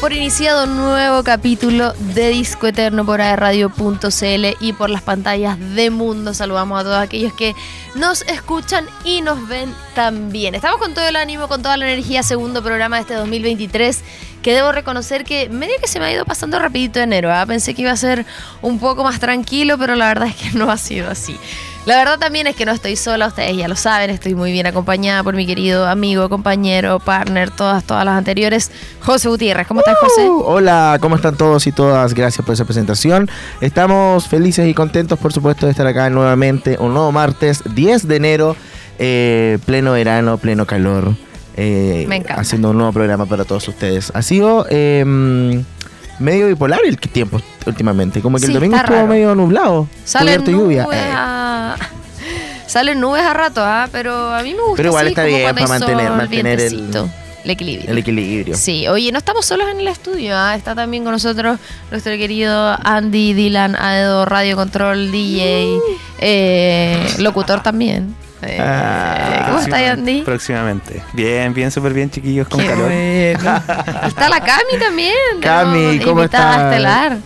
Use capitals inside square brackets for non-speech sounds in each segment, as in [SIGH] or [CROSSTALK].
por iniciado un nuevo capítulo de Disco Eterno por Radio.cl y por las pantallas de Mundo. Saludamos a todos aquellos que nos escuchan y nos ven también. Estamos con todo el ánimo, con toda la energía, segundo programa de este 2023 que debo reconocer que medio que se me ha ido pasando rapidito enero. ¿ah? Pensé que iba a ser un poco más tranquilo, pero la verdad es que [LAUGHS] no ha sido así. La verdad también es que no estoy sola, ustedes ya lo saben, estoy muy bien acompañada por mi querido amigo, compañero, partner, todas, todas las anteriores, José Gutiérrez. ¿Cómo estás, José? Uh, hola, ¿cómo están todos y todas? Gracias por esa presentación. Estamos felices y contentos, por supuesto, de estar acá nuevamente un nuevo martes, 10 de enero, eh, pleno verano, pleno calor. Eh, Me encanta. Haciendo un nuevo programa para todos ustedes. Ha sido em, medio bipolar el tiempo últimamente. Como que el domingo estuvo medio nublado. Sale lluvia. A... [LAUGHS] Salen nubes a rato, ¿ah? pero a mí me gusta. Pero igual está bien para mantener, mantener el, el, equilibrio. El equilibrio. Sí, oye, no estamos solos en el estudio, ¿ah? está también con nosotros nuestro querido Andy Dylan Aedo, Radio Control, DJ, uh. eh, locutor también. Eh, ah, ¿Cómo está Andy? Próximamente. Bien, bien, súper bien, chiquillos, con calor. [LAUGHS] está la Cami también. Cami, ¿cómo estás? estelar.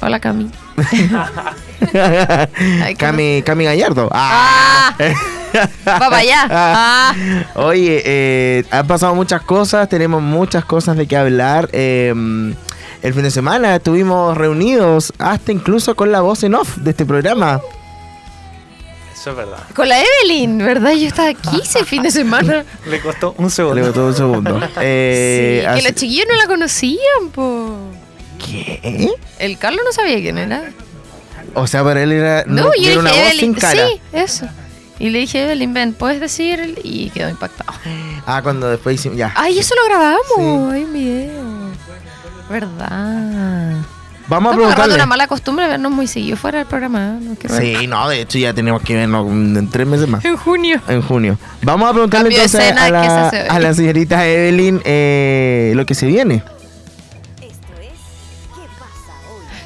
Hola, Cami. [LAUGHS] Cami, Cami Gallardo. Ah. [LAUGHS] Va para allá. Ah. Oye, eh, han pasado muchas cosas, tenemos muchas cosas de qué hablar. Em, el fin de semana estuvimos reunidos, hasta incluso con la voz en off de este programa. Eso es verdad. Con la Evelyn, ¿verdad? Yo estaba aquí ese fin de semana. [LAUGHS] Le costó un segundo. Le costó un segundo. [LAUGHS] Eh, sí, que los chiquillos no la conocían, po. ¿Qué? El Carlos no sabía quién era. O sea, para él era, no, yo era una voz sin cara. Sí, eso. Y le dije, Evelyn, ven, ¿puedes decir? Y quedó impactado. Ah, cuando después hicimos, ya. Ay, eso lo grabamos. Ay, mi video. ¿Verdad? Vamos a preguntarle. una mala costumbre vernos muy seguido fuera del programa. sí, no, de hecho ya tenemos que vernos en tres meses más. [LAUGHS] En junio. En junio. Vamos a preguntarle entonces a la, a la, señorita Evelyn eh, lo que se viene.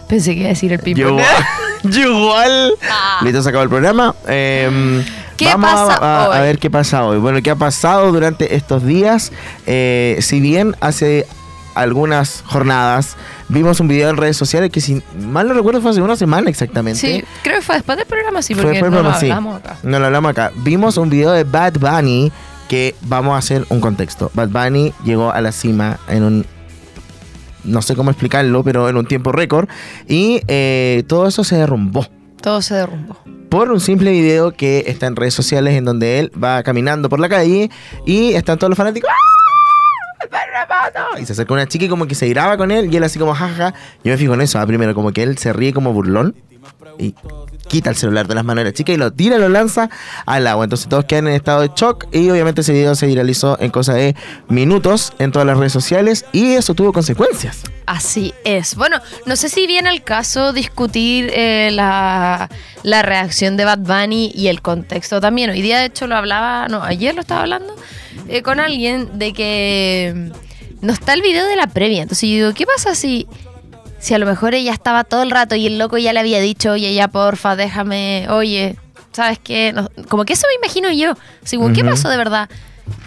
Pensé que iba a decir el ping Yo, igual. Ah. Listo, se acabó el programa. Em, ¿Qué vamos pasa a, ver qué pasa hoy. Bueno, ¿qué ha pasado durante estos días? Eh, si bien hace algunas jornadas vimos un video en redes sociales que si mal no recuerdo fue hace una semana exactamente. Sí, creo que fue después del programa, sí, porque no lo hablamos acá. No lo hablamos acá. Vimos un video de Bad Bunny que vamos a hacer un contexto. Bad Bunny llegó a la cima en un no sé cómo explicarlo, pero en un tiempo récord. Y eh, todo eso se derrumbó. Todo se derrumbó. Por un simple video que está en redes sociales en donde él va caminando por la calle y están todos los fanáticos. ¡Ah! Y se acerca una chica y como que se graba con él y él así como jaja. Yo me fijo en eso, ¿ah? primero como que él se ríe como burlón y quita el celular de las manos de la chica y lo tira, lo lanza al agua. Entonces todos quedan en estado de shock y obviamente ese video se viralizó en cosa de minutos en todas las redes sociales y eso tuvo consecuencias. Así es. Bueno, no sé si viene el caso discutir eh, la, la, reacción de Bad Bunny y el contexto también. Hoy día de hecho lo hablaba, no, ayer lo estaba hablando eh, con alguien de que no está el video de la previa. Entonces yo digo, ¿qué pasa si si a lo mejor ella estaba todo el rato y el loco ya le había dicho, oye, ya porfa, déjame, oye, ¿sabes qué? como que eso me imagino yo. Según, ¿qué pasó de verdad?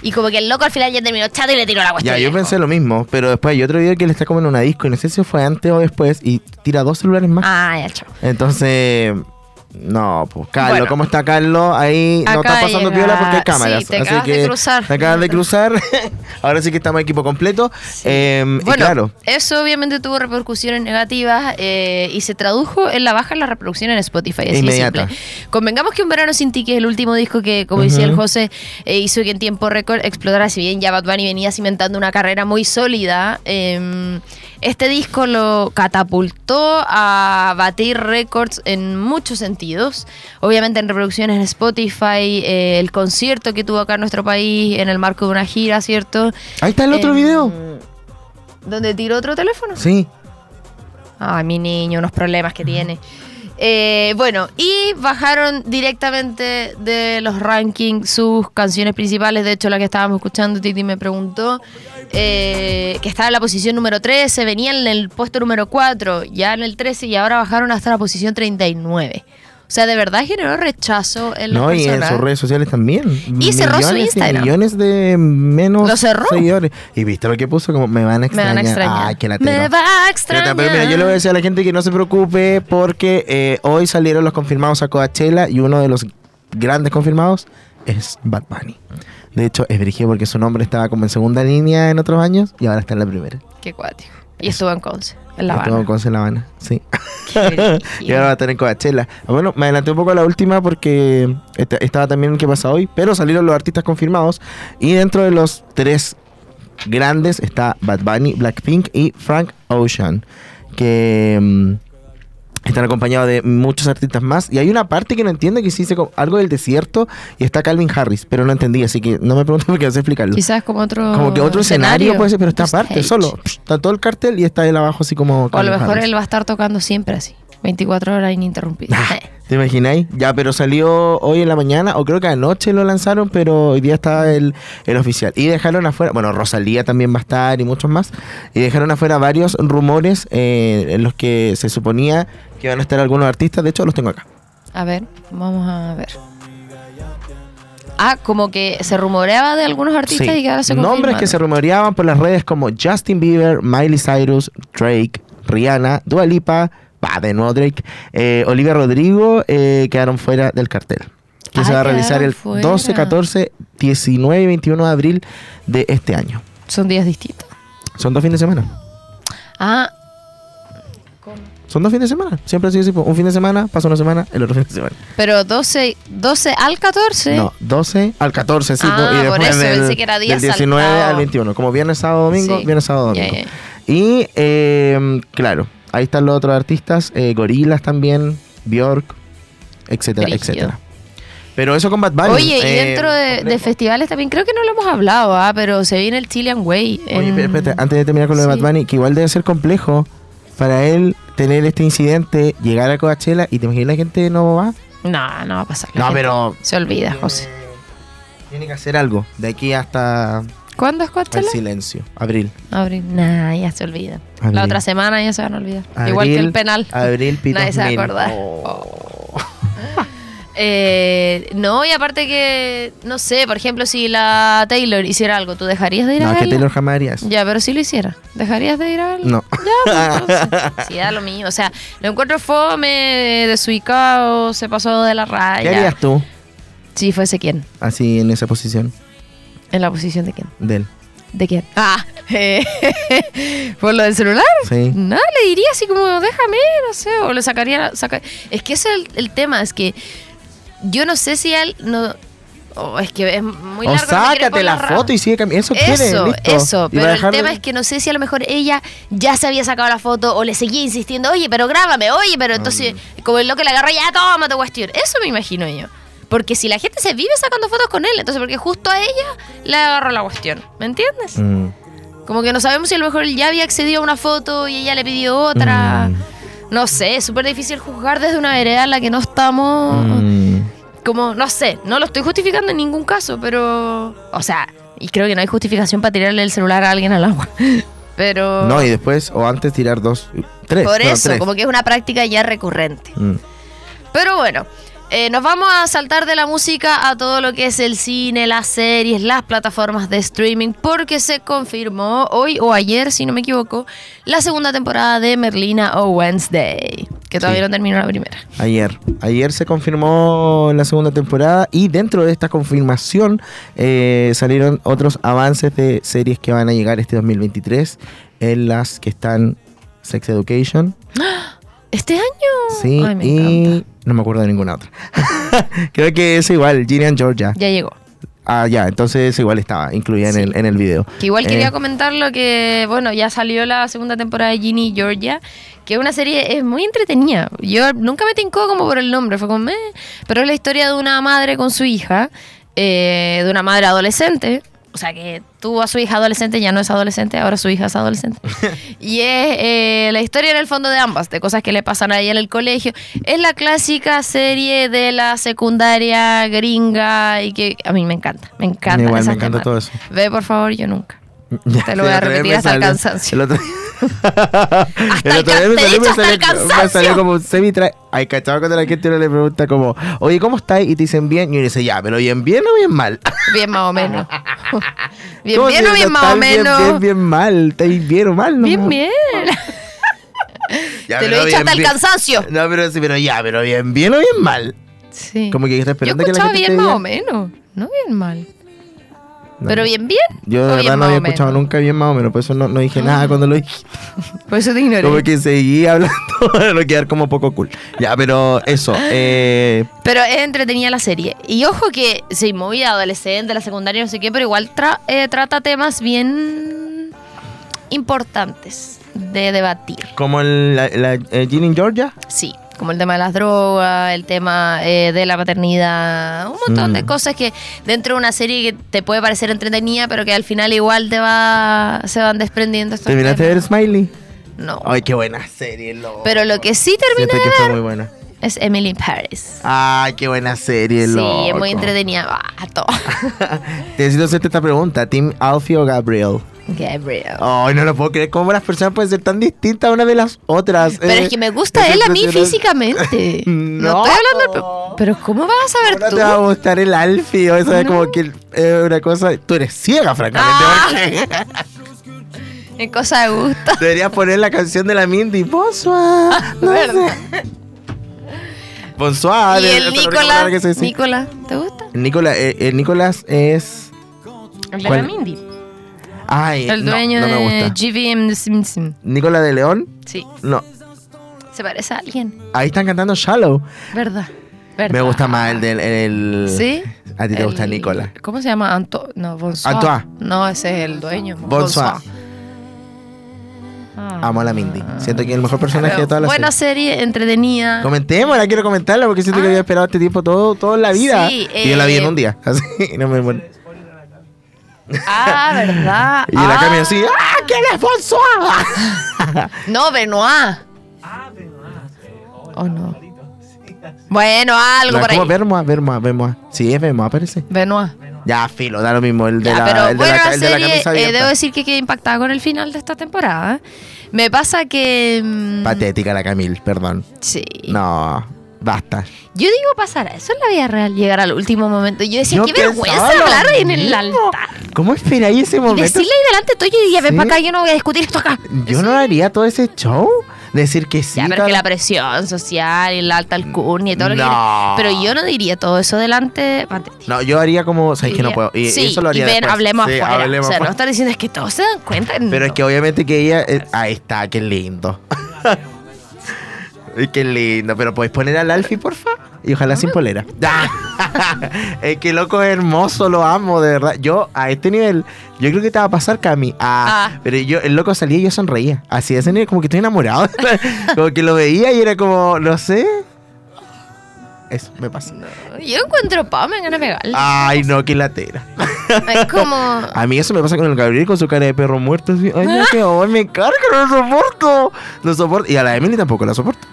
Y como que el loco al final ya terminó chato y le tiró la cuestión. Ya, yo pensé lo mismo, pero después hay otro video que él está comiendo una disco y no sé si fue antes o después y tira dos celulares más. Ah, ya, chao. Entonces, no, pues Carlos, ¿cómo está Carlos? Ahí no está pasando piola porque hay cámaras. Sí, te acabas que de cruzar. Te acabas de cruzar. [LAUGHS] Ahora sí que estamos equipo completo. Em, bueno, claro. eso obviamente tuvo repercusiones negativas eh, y se tradujo en la baja en la reproducción en Spotify. Así Inmediata. Convengamos que Un Verano Sin Ti, que es el último disco que, como decía el José, eh, hizo que en tiempo récord explotara. Si bien ya Bad Bunny venía cimentando una carrera muy sólida. Este disco lo catapultó a batir récords en muchos sentidos. Obviamente en reproducciones en Spotify, eh, el concierto que tuvo acá en nuestro país en el marco de una gira, ¿cierto? Ahí está el otro video. ¿Dónde tiró otro teléfono? Sí. Ay, mi niño, unos problemas que tiene. Eh, bueno, y bajaron directamente de los rankings sus canciones principales. De hecho, la que estábamos escuchando, Titi me preguntó, eh, que estaba en la posición número 13, venía en el puesto número 4, ya en el 13 y ahora bajaron hasta la posición 39. O sea, de verdad generó rechazo en las No, y en sus redes sociales también. Y cerró su Millones y Instagram. millones de menos ¿Lo cerró? seguidores. Y viste lo que puso, como me van a Me extrañar. van a extrañar. Ay, qué Me va a Pero extrañar. mira, yo le voy a decir a la gente que no se preocupe porque eh, hoy salieron los confirmados a Coachella y uno de los grandes confirmados es Bad Bunny. De hecho, es brígido porque su nombre estaba como en segunda línea en otros años y ahora está en la primera. Qué cuático. Y estuvo en Conce, en La Estuvo Habana. en Conce, en La Habana, sí. Qué [LAUGHS] y ahora va a estar en Coachella. Ah, Bueno, me adelanté un poco a la última porque esta- estaba también el que pasa hoy, pero salieron los artistas confirmados y dentro de los tres grandes está Bad Bunny, Blackpink y Frank Ocean, que mm, están acompañados de muchos artistas más. Y hay una parte que no entiendo que sí dice algo del desierto y está Calvin Harris, pero no entendí, así que no me pregunto [LAUGHS] porque no sé explicarlo. Quizás como otro Como que otro escenario, puede ser, pero está aparte, solo. Está todo el cartel y está él abajo así como... O a lo mejor Harris. él va a estar tocando siempre así. 24 horas ininterrumpidas. Ah, [LAUGHS] ¿Te imagináis? Ya, pero salió hoy en la mañana, o creo que anoche lo lanzaron, pero hoy día está el, el oficial. Y dejaron afuera, bueno, Rosalía también va a estar y muchos más. Y dejaron afuera varios rumores eh, en los que se suponía que iban a estar algunos artistas. De hecho, los tengo acá. A ver, vamos a ver. Ah, como que se rumoreaba de algunos artistas Sí. y que ahora se Nombres confirman. que se rumoreaban por las redes como Justin Bieber, Miley Cyrus, Drake, Rihanna, Dua Lipa, de nuevo Drake, eh, Olivia Rodrigo, eh, quedaron fuera del cartel. Que Ah, se va a realizar el fuera. 12, 14, 19 y 21 de abril de este año. Son días distintos. Son dos fines de semana. Ah, Son dos fines de semana. Siempre ha sido así. Un fin de semana, pasa una semana, el otro fin de semana. pero 12, 12 al 14. No, 12 al 14, sí. Ah, y por después eso, del, pensé que era día del 19 saltado. al 21. Como viernes, sábado, domingo, Sí. viernes, sábado, domingo. ya. Y, eh, claro, ahí están los otros artistas. Eh, Gorilas también, Bjork, etcétera, Brígido. etcétera. Pero eso con Bad Bunny. Oye, y eh, dentro de, festivales también, creo que no lo hemos hablado, ah, pero se viene el Chilean Way. Oye, en- espérate, antes de terminar con lo de. Bad Bunny, que igual debe ser complejo para él tener este incidente, llegar a Coachella y te imaginas la gente no va. No, no va a pasar. la No, pero Se olvida, José. tiene que hacer algo de aquí hasta ¿Cuándo es el Coachella? silencio. Abril. Abril. Nah, ya se olvida. Abril. La otra semana ya se van a olvidar. Igual que el penal. Abril, Pitos Nadie se va a acordar. Oh. [LAUGHS] Eh, no, y aparte que, no sé, por ejemplo, si la Taylor hiciera algo, ¿tú dejarías de ir No, a es que verla? Taylor jamás haría eso. Ya, pero si lo hiciera, ¿dejarías de ir a verla? No. Ya, pues, entonces, sí, da lo mío. O sea, lo encuentro fome, desubicado, se pasó de la ¿Qué raya. harías tú Si fuese quién. así en esa posición ¿En la posición de quién? de él? ¿De quién? Ah, [LAUGHS] ¿por lo del celular? Sí. No, le diría así como, déjame, no sé, o le sacaría... saca- Es que ese es el, el tema, es que yo no sé si él... No, oh, es que es muy o largo. ir sácate la foto y sigue caminando. Eso, quiere, Eso, listo. eso, pero el tema es que no sé si a lo mejor ella ya se había sacado la foto o le seguía insistiendo, oye, pero grábame, oye, pero entonces, Mm. como el loco le agarró, ya toma tu cuestión. Eso me imagino yo. Porque si la gente se vive sacando fotos con él, entonces porque justo a ella le agarró la cuestión. ¿Me entiendes? Mm, Como que no sabemos si a lo mejor él ya había accedido a una foto y ella le pidió otra. Mm. No sé, es súper difícil juzgar desde una vereda en la que no estamos. mm. Como, no sé, no lo estoy justificando en ningún caso, pero. O sea, y creo que no hay justificación para tirarle el celular a alguien al agua. [LAUGHS] Pero. No, y después, o antes tirar dos, tres. por no, eso, tres. como que es una práctica ya recurrente. Pero bueno, eh, nos vamos a saltar de la música a todo lo que es el cine, las series, las plataformas de streaming, porque se confirmó hoy o ayer, si no me equivoco, la segunda temporada de Merlina o Wednesday, que todavía Sí. no terminó la primera. Ayer. Ayer se confirmó la segunda temporada y dentro de esta confirmación eh, salieron otros avances de series que van a llegar este 2023 en las que están Sex Education, [GASPS] ¿Este año? sí, Ay, me y encanta. No me acuerdo de ninguna otra. [LAUGHS] Creo que es igual, Ginny and Georgia. Ya llegó. Ah, ya, entonces igual estaba incluida Sí. en, el, en el video. Que igual Eh, quería comentar lo que, bueno, ya salió la segunda temporada de Ginny y Georgia, que es una serie es muy entretenida. Yo nunca me tincó como por el nombre, fue como, "Meh", pero es la historia de una madre con su hija, eh, de una madre adolescente, o sea que tuvo a su hija adolescente, ya no es adolescente, ahora su hija es adolescente. [LAUGHS] y es eh, la historia en el fondo de ambas, de cosas que le pasan a ella en el colegio. Es la clásica serie de la secundaria gringa y que a mí me encanta, me encanta. Igual me encanta todo eso. Ve por favor, yo nunca. Te lo voy a el día repetir me hasta el salió- cansancio. El otro, [LAUGHS] El otro día el- te he dicho hasta el me salió como semi Ay, cachado cuando la gente le pregunta como, oye, ¿cómo estás? Y te dicen bien. Y uno dice, ya, pero bien bien o bien mal. [LAUGHS] Bien más o menos. [LAUGHS] Bien ¿Cómo bien que o bien más o estás bien, menos. Bien, bien, mal. ¿Estáis bien o mal? No, Bien, bien. Ya, Te lo he dicho bien, hasta el bien. cansancio. No, pero sí, pero ya, pero bien bien o bien mal. Sí. Como que está Yo esperando que la gente bien te más o menos. No bien mal. No. Pero bien bien. Yo de verdad no había escuchado nunca bien más o menos, por eso no, no dije nada cuando lo dije. [LAUGHS] Por eso te ignoré. Como que seguí hablando [LAUGHS] para no quedar como poco cool. Ya, pero eso. Eh, Pero es entretenida la serie. Y ojo que, sí, movida adolescente, la secundaria, no sé qué, pero igual tra- eh, trata temas bien importantes de debatir. como el, la, la eh, Ginny in Georgia. Sí, como el tema de las drogas, el tema eh, de la paternidad, un montón de Mm. cosas que dentro de una serie que te puede parecer entretenida, pero que al final igual te va se van desprendiendo estos ¿Terminaste de ver. Smiley? No. Ay, qué buena serie, loco. Pero lo que sí termina Siento que fue muy buena. es Emily in Paris. Ay, qué buena serie, Sí, loco. es muy entretenida. Ah, todo. [LAUGHS] Necesito hacerte esta pregunta. ¿Team Alfie o Gabriel? Gabriel. Ay, no lo puedo creer. ¿Cómo las personas pueden ser tan distintas una de las otras? Pero Eh, es que me gusta él a mí físicamente. No, [LAUGHS] No. estoy hablando. Pero ¿cómo vas a ¿Cómo saber no tú? te va a gustar el Alfie? O sea, No. como que es una cosa... Tú eres ciega, francamente. Ah. [LAUGHS] Es cosa de gusto. [LAUGHS] Deberías poner la canción de la Mindy. Bonsoir. No Verdad. sé. Bonsoir. y el única Nicolás. Nicolás, ¿te gusta? El Nicolás, eh, el Nicolás es... El de la Mindy. Ay, El no, dueño no me de. GVM The Simpsons. Nicolás de León. Sí. No. Se parece a alguien. Ahí están cantando Shallow. ¿Verdad? ¿Verdad? Me gusta más el del... el- ¿Sí? A ti te El- gusta Nicolás. ¿Cómo se llama? Anto no, Bonsoir. Antoine. No, ese es el dueño. Bonsoir. Ah. Amo a la Mindy. Siento que es el mejor personaje Pero de toda la Buena serie. serie, entretenida. Comentémosla, quiero comentarla porque siento que Ah. había esperado este tiempo todo, toda la vida. Sí, y yo la vi en eh, un día. [LAUGHS] Así, no me muero. Ah, ¿verdad? Y la Ah. así, ¡ah, quién es Bonsoir! No, Benoit. ¿O no? [LAUGHS] Bueno, algo No, por ahí. Sí, es Vermoa, parece. Benoit. Ya, filo, da lo mismo. El de, Ya, la, pero el de, bueno, la, la el de la serie, camisa eh, abierta. debo decir que quedé impactada con el final de esta temporada. Me pasa que... mm, Patética la Camille, perdón. Sí. No, basta. Yo digo, pasará eso en la vida real, llegar al último momento. Yo decía, Yo qué vergüenza hablar en el altar. ¿Cómo esperáis ese Y momento? decirle ahí delante tuyo y ya ven Sí. para acá, yo no voy a discutir esto acá. Yo no haría todo ese show. Decir que sí. Ya, pero que la presión social y la alta alcurnia y todo lo que No. quieras. Pero yo no diría todo eso delante. No, yo haría como, sabéis que no puedo. Y sí, eso lo haría y ven, después. hablemos Sí, afuera. hablemos o sea, no afuera. estar diciendo es que todos se dan cuenta. Pero no. es que obviamente que ella. eh, ahí está, qué lindo. Ay, qué lindo. Pero podéis poner al Alfie, porfa. Y ojalá sin polera. [LAUGHS] es que loco es hermoso, lo amo, de verdad. Yo, a este nivel, yo creo que te va a pasar, Cami. Ah, Ah. Pero yo, el loco salía y yo sonreía. Así de ese nivel, como que estoy enamorado. [LAUGHS] como que lo veía y era como, no sé. Eso me pasa. Yo encuentro pa, me van a pegarle. Ay, no, qué latera. Es como. [LAUGHS] A mí eso me pasa con el Gabriel con su cara de perro muerto. Así, ay, no, que ay, me carga, no lo soporto. No soporto. Y a la Emily tampoco la soporto.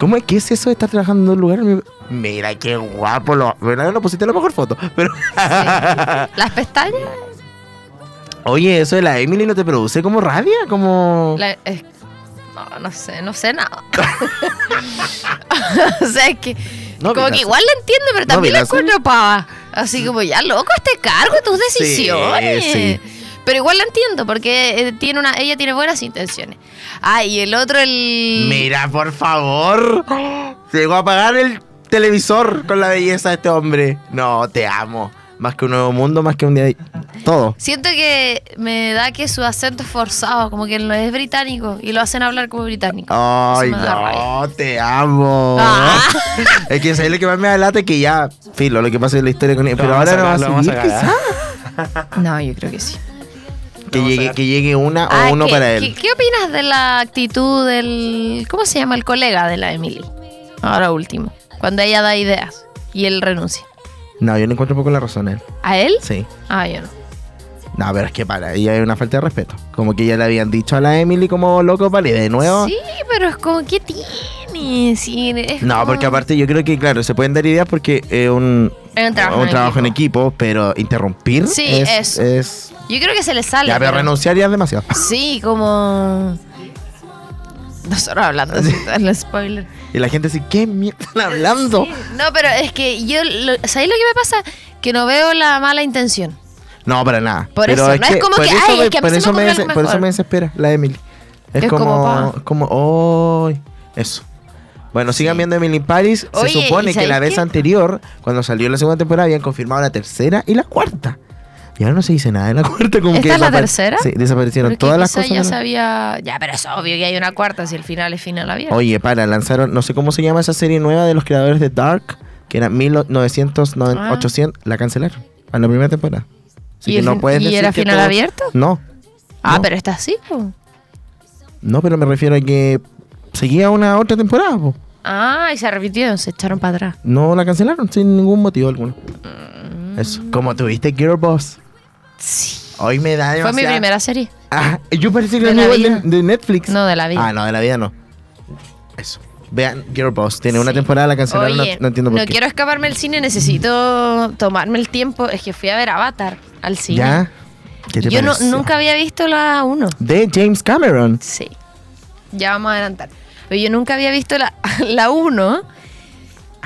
¿Cómo es que es eso de estar trabajando en un lugar? Mira, qué guapo. Lo, bueno, no pusiste la mejor foto. Pero. Las pestañas. Oye, eso de la Emily no te produce como rabia, como. la- es- no, no sé, no sé nada. [LAUGHS] o sea, es que. No, como que igual la entiendo, pero no, también la encuentro pava. Así como ya loco este cargo, tus decisiones. sí. Pero igual la entiendo, porque eh, tiene una, ella tiene buenas intenciones. Ah, y el otro, el. Mira, por favor. Se llegó a apagar el televisor con la belleza de este hombre. No, te amo. Más que un nuevo mundo, más que un día. de- Todo. Siento que me da que su acento es forzado, como que no es británico y lo hacen hablar como británico. Ay, no, te amo. Ah. Es que es lo que más me da lata que ya, filo, lo que pasa en la historia con él. Pero ahora no va a vamos a. No, yo creo que sí. Que llegue, que llegue una o Ah, uno ¿qué, para él. ¿qué, qué opinas de la actitud del. ¿Cómo se llama el colega de la Emily? Ahora último. Cuando ella da ideas y él renuncia. No, yo no encuentro un poco la razón a él. ¿A él? Sí. Ah, yo no. No, pero es que para ella es una falta de respeto. Como que ya le habían dicho a la Emily como loco, vale, de nuevo. Sí, pero es como, ¿qué tiene? Sí, es No, como- porque aparte yo creo que, claro, se pueden dar ideas porque es un, Es un trabajo un en trabajo en equipo. equipo, pero interrumpir Sí, es, eso. es Yo creo que se le sale. Ya, pero pero- renunciar ya es demasiado. Sí, como. Nosotros hablando así, [LAUGHS] el spoiler. Y la gente dice, ¿qué mierda están hablando? Sí, No, pero es que yo. Lo, ¿Sabéis lo que me pasa? Que no veo la mala intención. No, para nada. Por Pero eso, no es como que, eso ay, es que a mí por se eso me, por eso me desespera la Emily. Es, Es como, como, como, oh, eso. Bueno, sigan viendo Emily in Paris. Oye, Se supone ¿y que la vez qué? anterior, cuando salió la segunda temporada, habían confirmado la tercera y la cuarta. Y ahora no se dice nada de la [LAUGHS] cuarta. Como ¿Esta que es la tercera? Sí, desaparecieron Porque todas las cosas. ya sabía. Ya, pero es obvio que hay una cuarta si el final es final abierto. Oye, para, lanzaron, no sé cómo se llama esa serie nueva de los creadores de Dark, que era 1900, Ah. 800, la cancelaron a la primera temporada. Así ¿Y que el no fin- puedes y decir era que final abierto? No. ah, no. pero está así, po. No, pero me refiero a que seguía una otra temporada, po. Ah, y se repitió, se echaron para atrás. No la cancelaron sin ningún motivo alguno. Eso. Como tuviste Girl Boss. Sí. Hoy me da Fue mi primera serie. Ah, yo parece que De era la vida. de, de Netflix. No, de la vida. Ah, no, de la vida no. Eso. Vean, Girl Boss. Tiene una temporada, la cancelaron, no- no, entiendo por no qué. quiero escaparme del cine, necesito tomarme el tiempo. Es que fui a ver Avatar al cine. ¿Ya? ¿Qué te Yo no- nunca había visto la 1. De James Cameron. Sí. Ya vamos a adelantar. Pero yo nunca había visto la, [LAUGHS] la 1.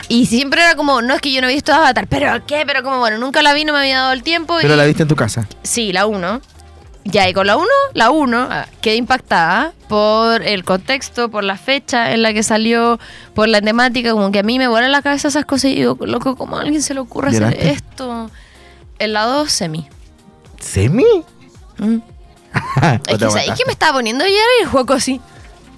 Y siempre era como, no es que yo no he visto Avatar, pero ¿qué? Pero como, bueno, nunca la vi, no me había dado el tiempo. Pero y- la viste en tu casa. Sí, la 1. Ya, y con la 1, la 1, ah, quedé impactada por el contexto, por la fecha en la que salió, por la temática, como que a mí me vuelan la cabeza esas cosas y digo, loco, ¿cómo a alguien se le ocurre hacer esto? El lado semi. ¿Semi? Mm. [LAUGHS] Es que, ¿sabes qué me estaba poniendo ayer y el juego así?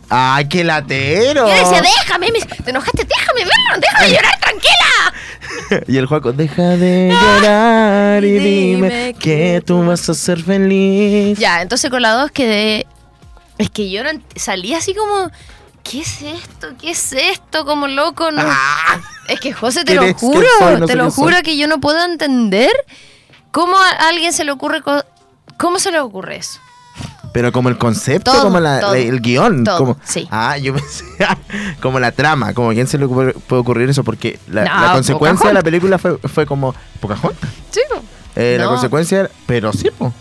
¡Ay, qué latero! Yo decía, déjame, me- te enojaste, déjame verlo, déjame llorar, tranquila. [LAUGHS] Y el juego, deja de llorar y dime que tú vas a ser feliz. Ya, entonces con la 2 quedé. Es que yo no salí así como. ¿Qué es esto? ¿Qué es esto? Como loco, no. Ah, Es que José, te ¿Quién lo juro, soy? No te lo soy. juro que yo no puedo entender cómo a alguien se le ocurre. co- ¿Cómo se le ocurre eso? Pero como el concepto, Todo, como la- todo. la- el guion. Todo, como, sí. Ah, yo [LAUGHS] pensé, como la trama, como quién se le puede ocurrir eso, porque la, No, la consecuencia de la película fue, fue como Pocahontas. Sí. Eh, La consecuencia, pero sí, po.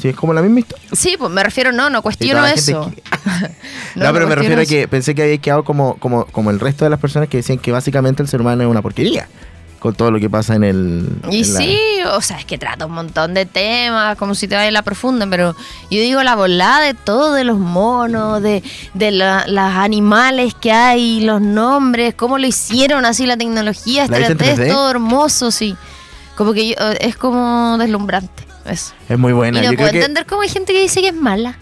Sí, es como la misma historia. Sí, pues me refiero, no, no cuestiono eso. que- [LAUGHS] [LAUGHS] No, pero me refiero a que pensé que había quedado como, como, como el resto de las personas que decían que básicamente el ser humano es una porquería. Con todo lo que pasa en el. Y en la- sí, o sea, es que trata un montón de temas, como si te vaya a la profunda, pero yo digo la volada de todo, de los monos, de, de la- los animales que hay, los nombres, cómo lo hicieron así la tecnología, ¿La viste en 3D, 3D? todo hermoso, sí. Como que yo- es como deslumbrante, eso. Es muy buena. y no Yo puedo creo que entender cómo hay gente que dice que es mala.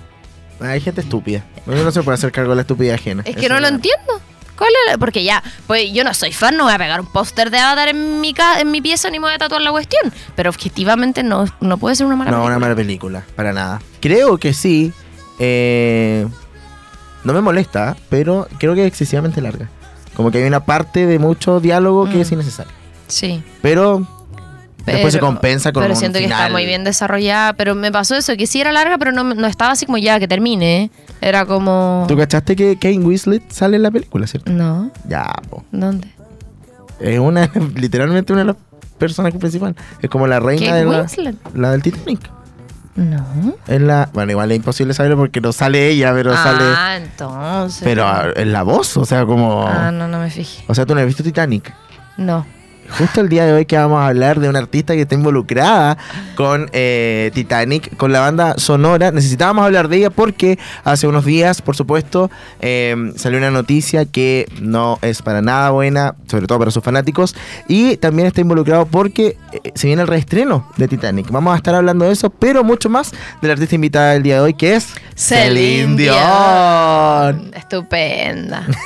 hay gente estúpida. Uno no se puede hacer cargo de la estupidez ajena. Es Eso que no lo entiendo. ¿Cuál es la- Porque ya, pues yo no soy fan, no voy a pegar un póster de Avatar en mi, ca- en mi pieza ni me voy a tatuar la cuestión. Pero objetivamente no, no puede ser una mala No, película. una mala película, para nada. Creo que sí. eh, no me molesta, pero creo que es excesivamente larga. Como que hay una parte de mucho diálogo que Mm. es innecesario. Sí. Pero, después se compensa con Pero un siento que está muy bien desarrollada. Pero me pasó eso, que sí era larga, pero no, no estaba así como ya, que termine. Era como... ¿Tú cachaste que Kane Winslet sale en la película, cierto? No, Ya, po. ¿dónde? Es una, [LAUGHS] literalmente una de las personajes principales. Es como la reina Kate de la, Winslet. la del Titanic. No. Es la, bueno, igual es imposible saberlo porque no sale ella, pero sale. ah, entonces. Pero ah, es la voz, o sea, como. Ah, no, no me fijé. O sea, tú no has visto Titanic. No. Justo el día de hoy que vamos a hablar de una artista que está involucrada con eh, Titanic, con la banda sonora. Necesitábamos hablar de ella porque hace unos días, por supuesto, eh, salió una noticia que no es para nada buena, sobre todo para sus fanáticos. Y también está involucrado porque eh, se viene el reestreno de Titanic. Vamos a estar hablando de eso, pero mucho más de la artista invitada del día de hoy, que es Celine Dion. Estupenda. [LAUGHS]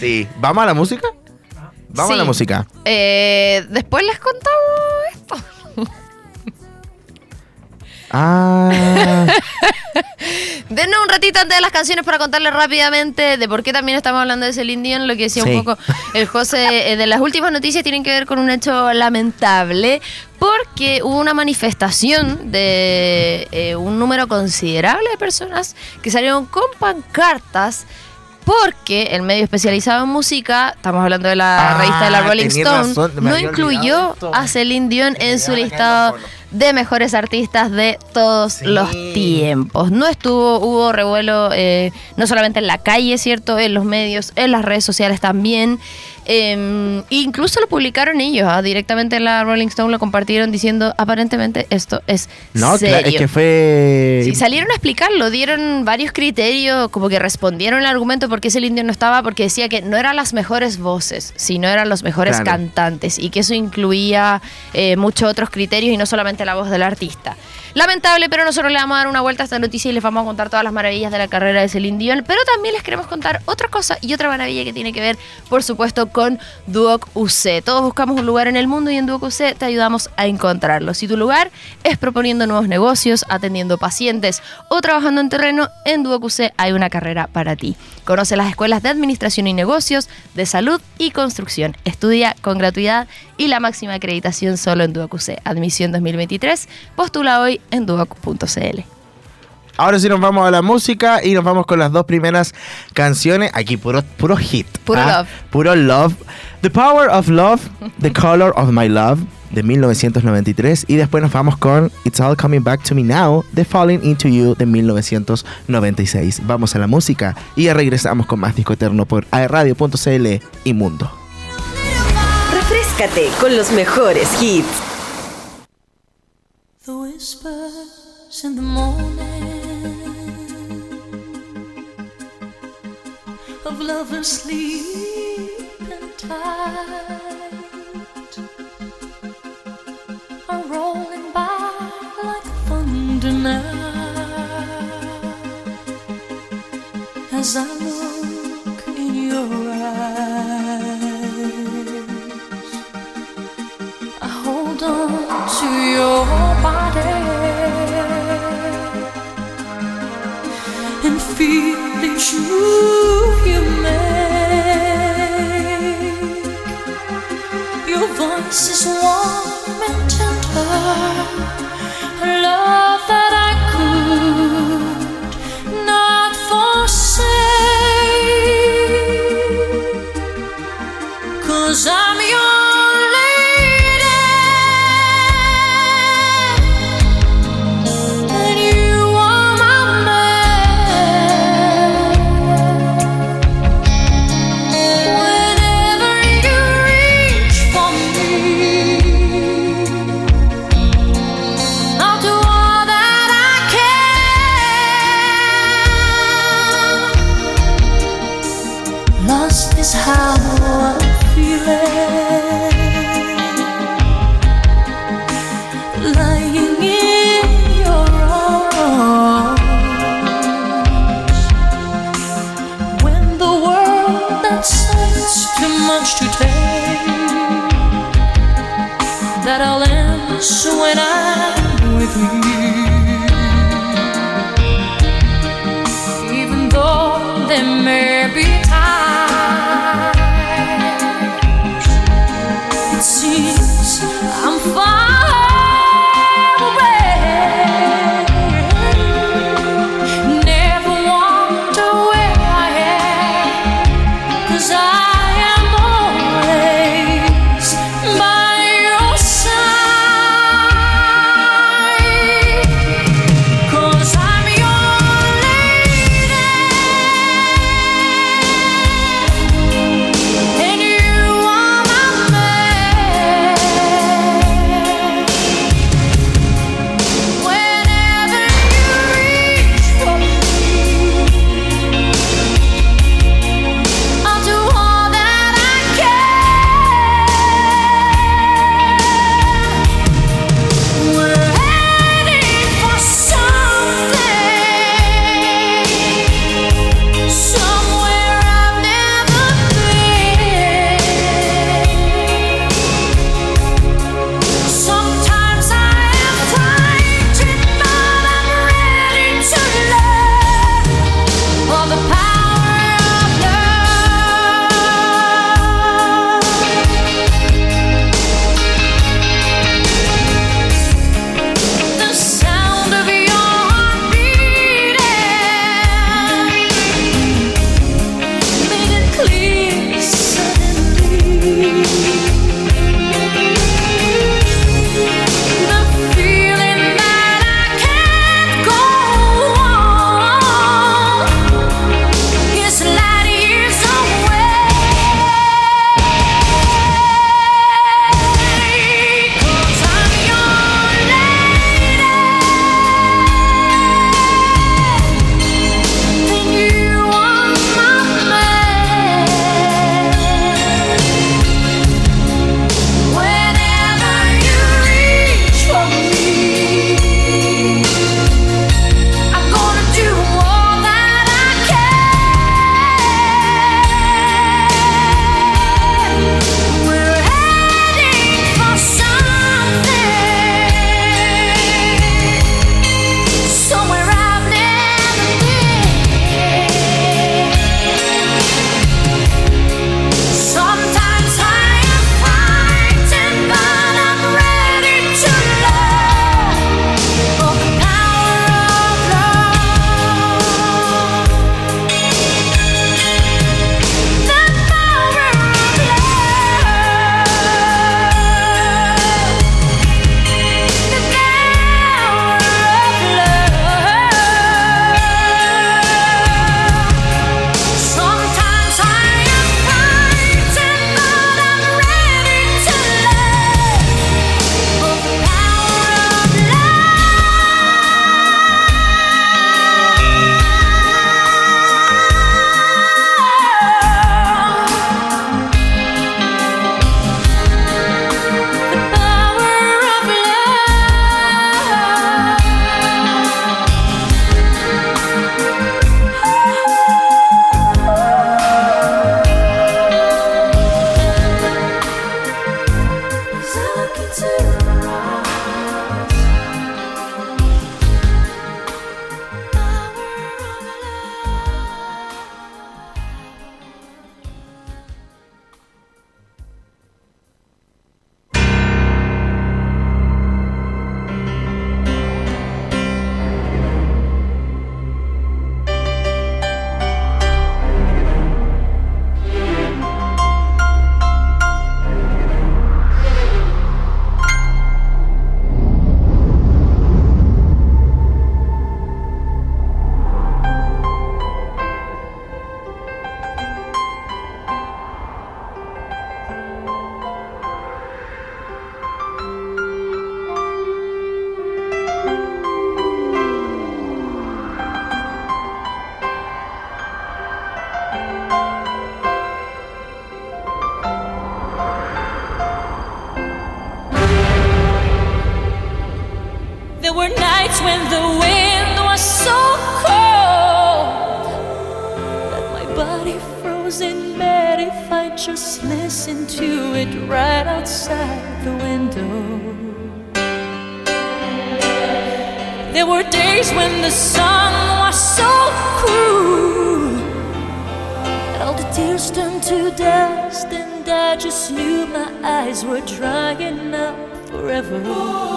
Sí, ¿vamos a la música? Vamos a la música. Eh, después les contamos esto. Ah. [LAUGHS] Denos un ratito antes de las canciones para contarles rápidamente de por qué también estamos hablando de Celine Dion, lo que decía Sí. un poco el José eh, de las últimas noticias tienen que ver con un hecho lamentable porque hubo una manifestación de eh, un número considerable de personas que salieron con pancartas porque el medio especializado en música, estamos hablando de la Ah, revista de la Rolling Stone, razón, no incluyó a Celine Dion en su listado de mejores artistas de todos Sí. los tiempos. No estuvo, hubo revuelo eh, no solamente en la calle, ¿cierto? En los medios, en las redes sociales también. Eh, incluso lo publicaron ellos, ah, directamente en la Rolling Stone lo compartieron diciendo aparentemente esto es No, serio. claro, es que fue. Sí, salieron a explicarlo, dieron varios criterios, como que respondieron el argumento por qué ese indio no estaba, porque decía que no eran las mejores voces, sino eran los mejores Claro. cantantes y que eso incluía eh, muchos otros criterios y no solamente la voz del artista. Lamentable, pero nosotros le vamos a dar una vuelta a esta noticia y les vamos a contar todas las maravillas de la carrera de Celine Dion, pero también les queremos contar otra cosa y otra maravilla que tiene que ver, por supuesto, con Duoc UC. Todos buscamos un lugar en el mundo y en Duoc UC te ayudamos a encontrarlo. Si tu lugar es proponiendo nuevos negocios, atendiendo pacientes o trabajando en terreno, en Duoc UC hay una carrera para ti. Conoce las escuelas de Administración y Negocios, de Salud y Construcción. Estudia con gratuidad y la máxima acreditación solo en Duoc UC. Admisión 2023. Postula hoy en duoc.cl. Ahora sí nos vamos a la música y nos vamos con las dos primeras canciones. Aquí puro, puro hit. Puro ¿ah? love. Puro love. The Power of Love, The Color of My Love, de 1993. Y después nos vamos con It's All Coming Back to Me Now, The Falling Into You, de 1996. Vamos a la música y ya regresamos con más Disco Eterno por aerradio.cl y Mundo. Con los mejores hits. The whispers in the morning of lovers sleeping tight are rolling by like thunder now as I look to your body and feel each move you make. Your voice is warm and tender, just knew my eyes were drying up forever.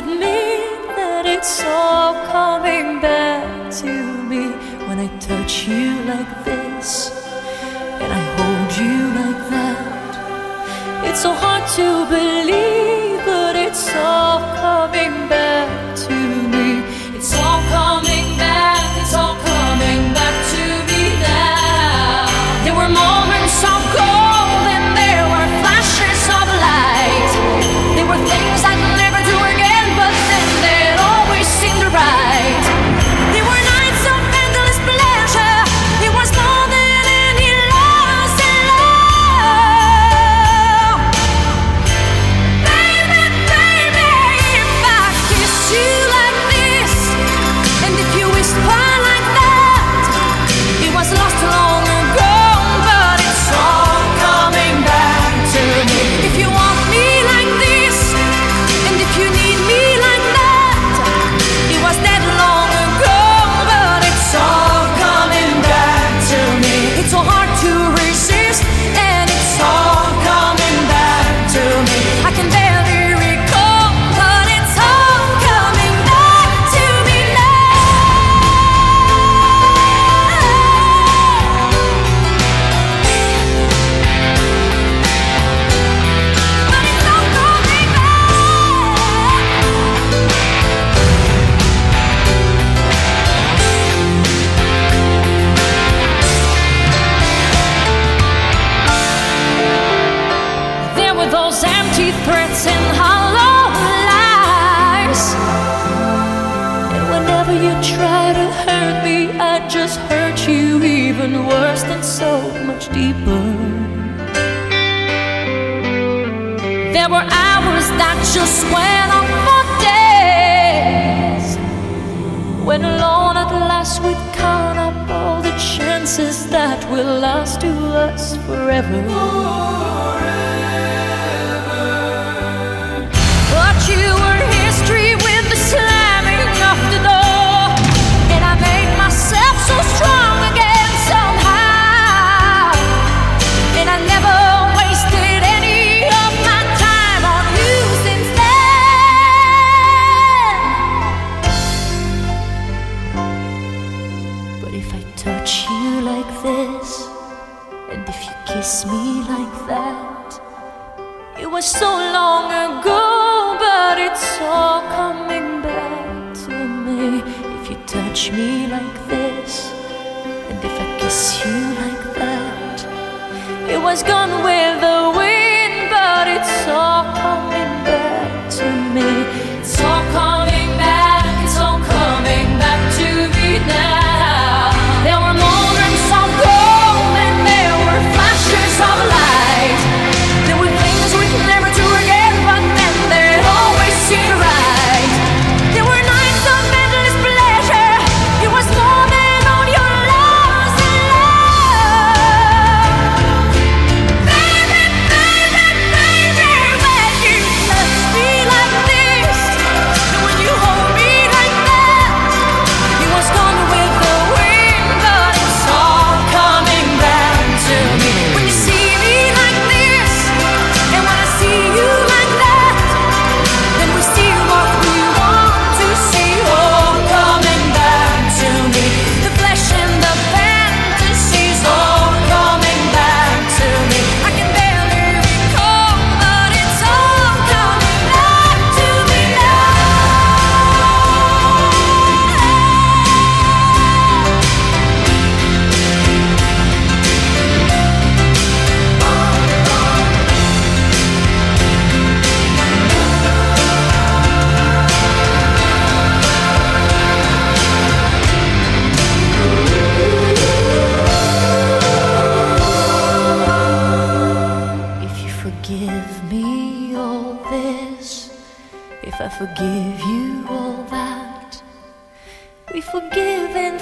admit that it's all coming back to me when I touch you like this and I hold you like that. It's so hard to believe. Will last to us forever.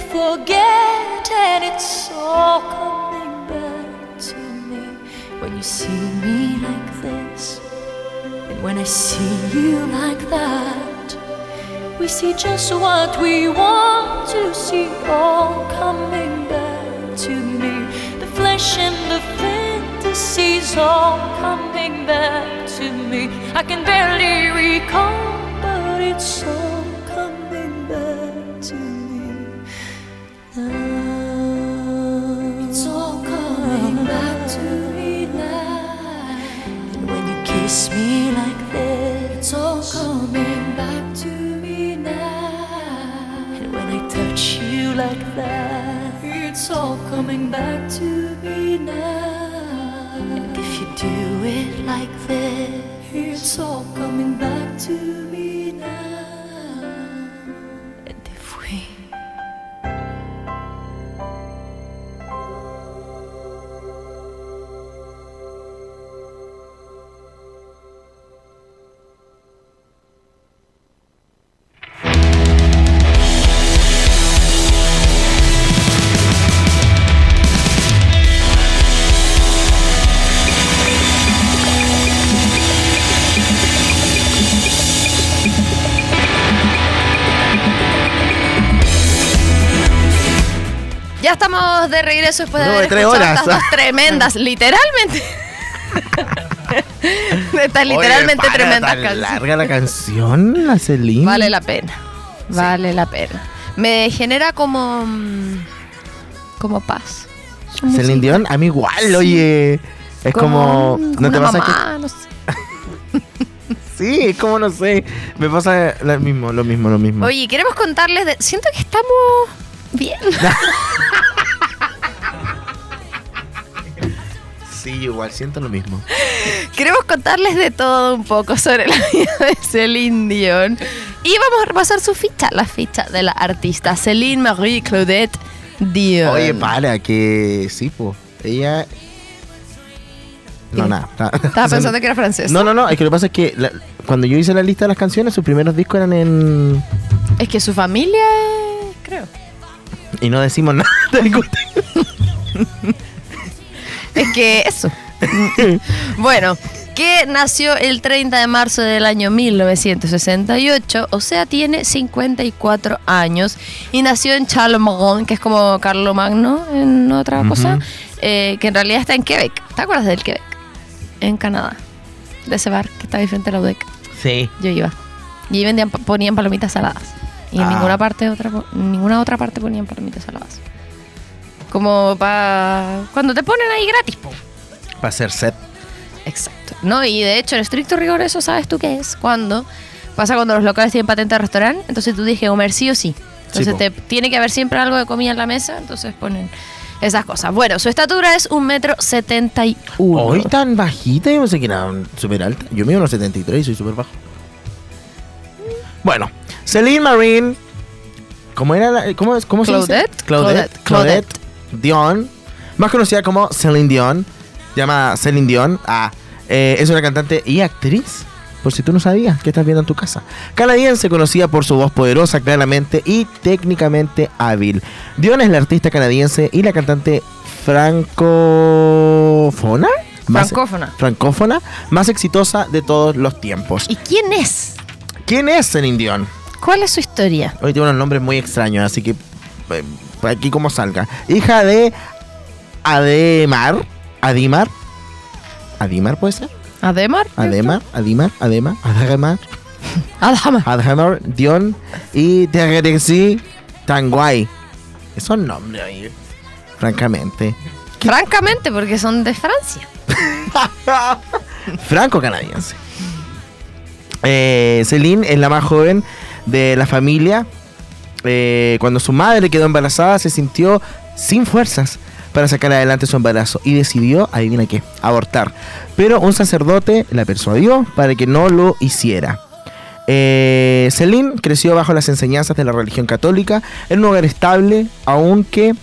Forget, and it's all coming back to me when you see me like this, and when I see you like that. We see just what we want to see, all coming back to me. The flesh and the fantasies all coming back to me. I can barely recall, but it's all me like that, it's all coming back to me now. And when I touch you like that, it's all coming back to me now. And if you do it like that, it's all coming back to me now. De regreso después de No, haber de tres escuchado horas. estas dos [LAUGHS] tremendas, literalmente. [LAUGHS] Estas literalmente Oye, para, tremendas tan canciones. larga la canción, la Celine. Vale la pena. Vale la pena. Me genera como. mm, como paz. Celine. Dion, a mí igual, oye. Es como. como ¿No te que.? mamá, no sé. [LAUGHS] Sí, es como no sé. Me pasa lo mismo, lo mismo, lo mismo. Oye, queremos contarles de. Siento que estamos bien. Sí, igual, siento lo mismo. [LAUGHS] Queremos contarles de todo un poco sobre la [LAUGHS] vida de Celine Dion. Y vamos a repasar su ficha, la ficha de la artista Celine Marie Claudette Dion. Oye, para, que sí, pues. Ella. No, nada. Estaba [LAUGHS] pensando que era francés. No, no, no. Es que lo que pasa es que la- cuando yo hice la lista de las canciones, sus primeros discos eran en. Es que su familia es, creo. Y no decimos nada. Es que eso. [LAUGHS] bueno, que nació el 30 de marzo del año 1968, o sea, tiene 54 años, y nació en Charlemont, que es como Carlo Magno en otra Ujú. cosa, eh, que en realidad está en Quebec. ¿Te acuerdas del Quebec? En Canadá. De ese bar que está ahí frente a la UDEC. Sí. Yo iba. Y ahí vendían, ponían palomitas saladas. Y en Ah. ninguna parte otra, en ninguna otra parte ponían palomitas saladas. Como para cuando te ponen ahí gratis, po. Para hacer set. Exacto. No, y de hecho, en estricto rigor, eso sabes tú qué es. Cuando pasa cuando los locales tienen patente de restaurante, entonces tú dices comer sí o sí. Entonces te, tiene que haber siempre algo de comida en la mesa, entonces ponen esas cosas. Bueno, su estatura es un metro setenta y uno. Hoy tan bajita, yo pensé que era súper alta. Yo mido unos 73 y soy súper bajo. Bueno, Celine Marine. ¿Cómo era la, cómo, es- cómo se dice? Claudette. Claudette. Claudette. Dion. Más conocida como Celine Dion. Llamada Celine Dion. Ah, eh, es una cantante y actriz. Por si tú no sabías, ¿qué estás viendo en tu casa? Canadiense conocida por su voz poderosa, claramente y técnicamente hábil. Dion es la artista canadiense y la cantante francófona. Más- Francófona. francófona más exitosa de todos los tiempos. ¿Y quién es? ¿Quién es Celine Dion? ¿Cuál es su historia? Hoy tiene unos nombres muy extraños, así que eh, por aquí como salga. Hija de Ademar. Adimar. Adimar puede ser. ¿Ademar? Ademar, Adimar, Ademar, Ademar, [LAUGHS] Ademar. Ademar, Dion y Tegrexi Tanguay. Son nombres ahí, francamente. Francamente, porque son de Francia. [LAUGHS] franco-canadiense. Eh, Celine es la más joven de la familia. Eh, cuando su madre quedó embarazada, se sintió sin fuerzas para sacar adelante su embarazo y decidió, adivina qué, abortar. Pero un sacerdote la persuadió para que no lo hiciera. Eh, creció bajo las enseñanzas de la religión católica en un hogar estable, aunque,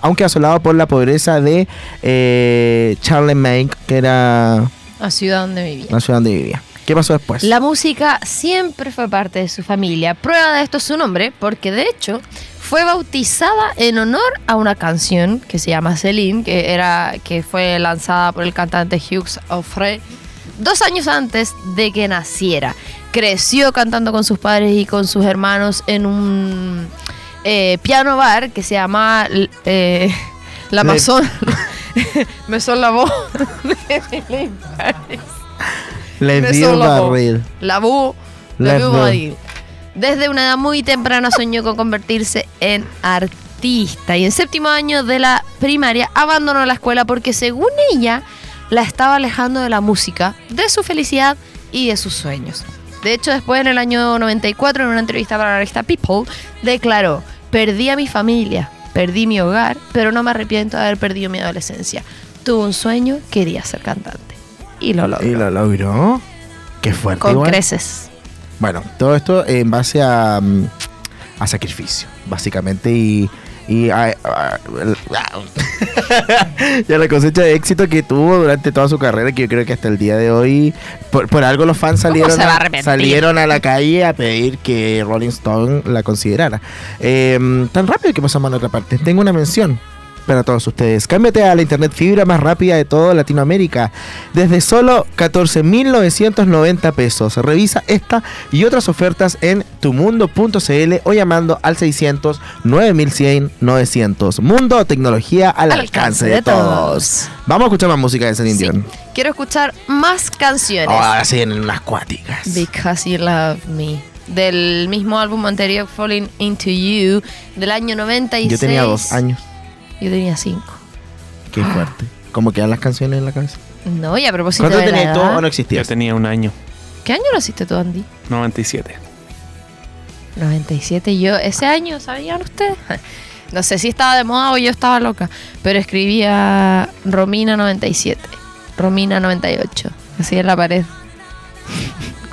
aunque asolado por la pobreza de eh, Charlemagne, que era La ciudad donde vivía. la ciudad donde vivía. ¿Qué pasó después? La música siempre fue parte de su familia. Prueba de esto es su nombre, porque de hecho fue bautizada en honor a una canción que se llama Celine, que, era, que fue lanzada por el cantante Hughes Offray dos años antes de que naciera. Creció cantando con sus padres y con sus hermanos en un eh, piano bar que se llama eh, La [LAUGHS] [LAUGHS] Le- Maison. Me son la voz. Le dio voz. barril. La Bu, La la Bu Bu. Badil. Desde una edad muy temprana soñó con convertirse en artista y en séptimo año de la primaria abandonó la escuela porque según ella la estaba alejando de la música, de su felicidad y de sus sueños. De hecho, después en el año 94, en una entrevista para la revista People, declaró, perdí a mi familia, perdí mi hogar, pero no me arrepiento de haber perdido mi adolescencia. Tuve un sueño, quería ser cantante. Y lo logró. Y lo logró. Qué fuerte. Con igual. creces. Bueno, todo esto en base a, mm, a sacrificio, básicamente, y, y a, a- [LAUGHS] y a la cosecha de éxito que tuvo durante toda su carrera, que yo creo que hasta el día de hoy, por, por algo los fans salieron, a salieron a la calle a pedir que Rolling Stone la considerara. Eh, tan rápido que pasamos a otra parte. Tengo una mención. Para todos ustedes, cámbiate a la internet fibra más rápida de toda Latinoamérica desde solo 14.990 pesos. Revisa esta y otras ofertas en tumundo.cl o llamando al 600 9100 900. Mundo, tecnología al, alcance, de, todos. Vamos a escuchar más música de Celine Sí. Dion. Quiero escuchar más canciones. Ahora sí, en unas cuáticas. Because You Love Me. Del mismo álbum anterior, Falling Into You, del año 96. Yo tenía dos años. Yo tenía cinco. Qué fuerte. ¿Cómo quedan las canciones en la cabeza? No, y a propósito ¿Cuánto de la tenías tú edad, o no Yo existías? tenía un año, ¿Qué año naciste tú, Andy? 97. 97. Yo, ese año, ¿sabían ustedes? [LAUGHS] No sé si estaba de moda o yo estaba loca, pero escribía Romina 97, Romina 98, así en la pared.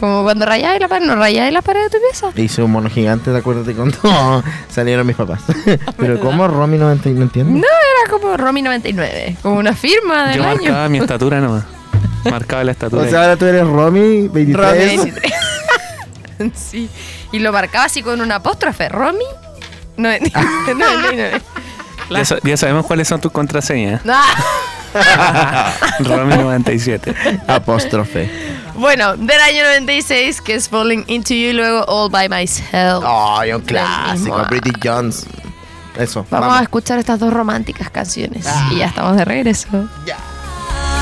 Como cuando rayáis la pared, ¿no rayáis la pared de tu pieza? Hice un mono gigante, ¿te acuerdas de cuando [LAUGHS] salieron mis papás? [LAUGHS] Pero ¿cómo Romy 90? No entiendo. No, era como Romy 99, como una firma del Yo año. marcaba mi estatura nomás. [LAUGHS] Marcaba la estatura. O sea, ahora tú eres Romy 23. Romy 23. sí. Y lo marcaba así con un apóstrofe. Romy 99. 99. ya, sa- ya sabemos cuáles son tus contraseñas. Ah. Romy 97. Apóstrofe. Bueno, del año 96, que es Falling Into You, y luego All By Myself. Ay, un clásico. Pretty Jones. Eso. Vamos, Vamos. a escuchar estas dos románticas canciones. Y ya estamos de regreso.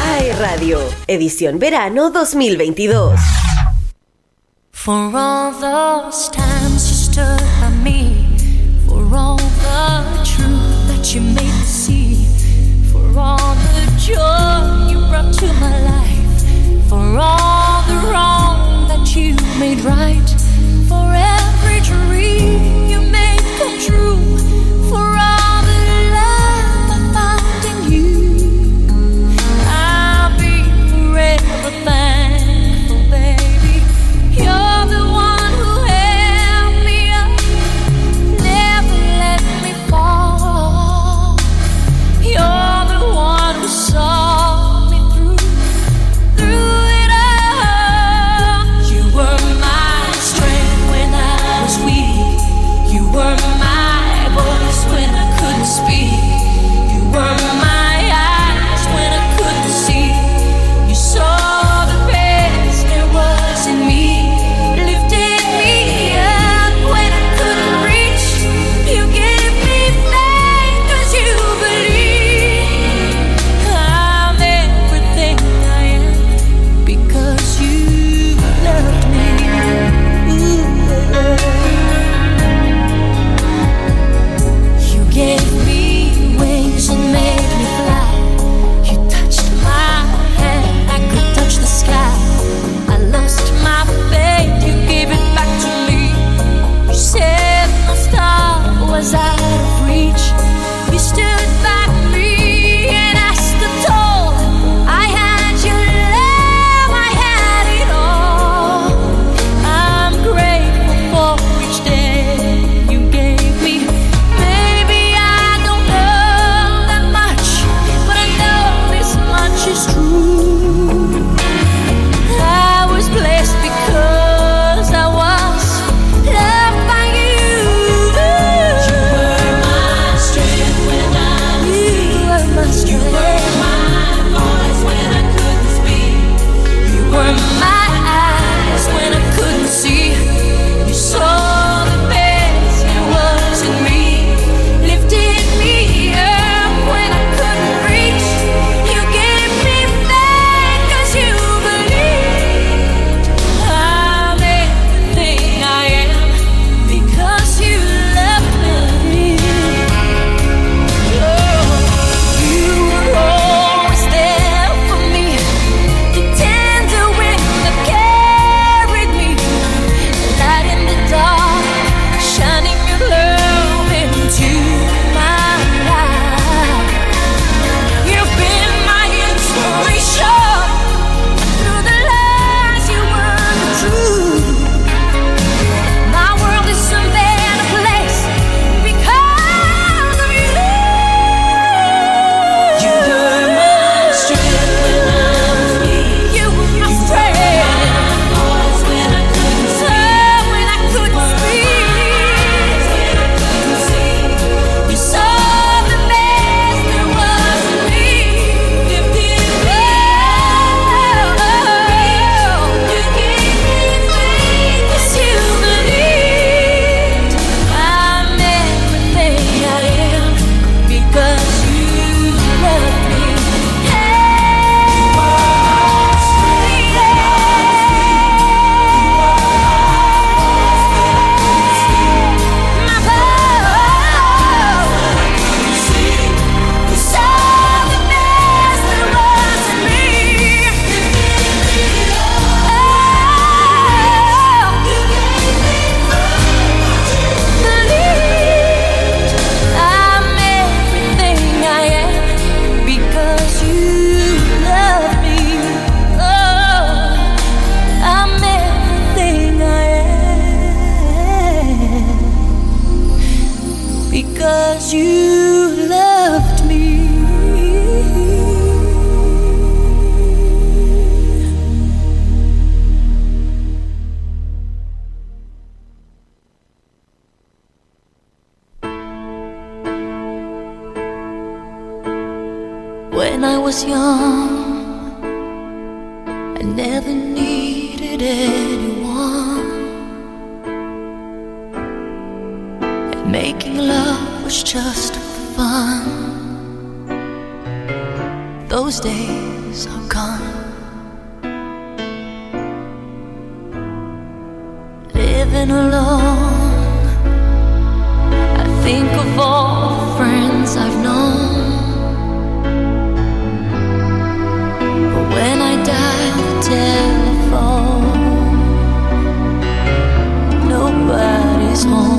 Ay Radio, edición verano 2022. For all those times you stood by me, for all the truth that you made me see, for all the joy you brought to my life, for all made right, for been alone. I think of all the friends I've known. But when I dial the telephone, nobody's home.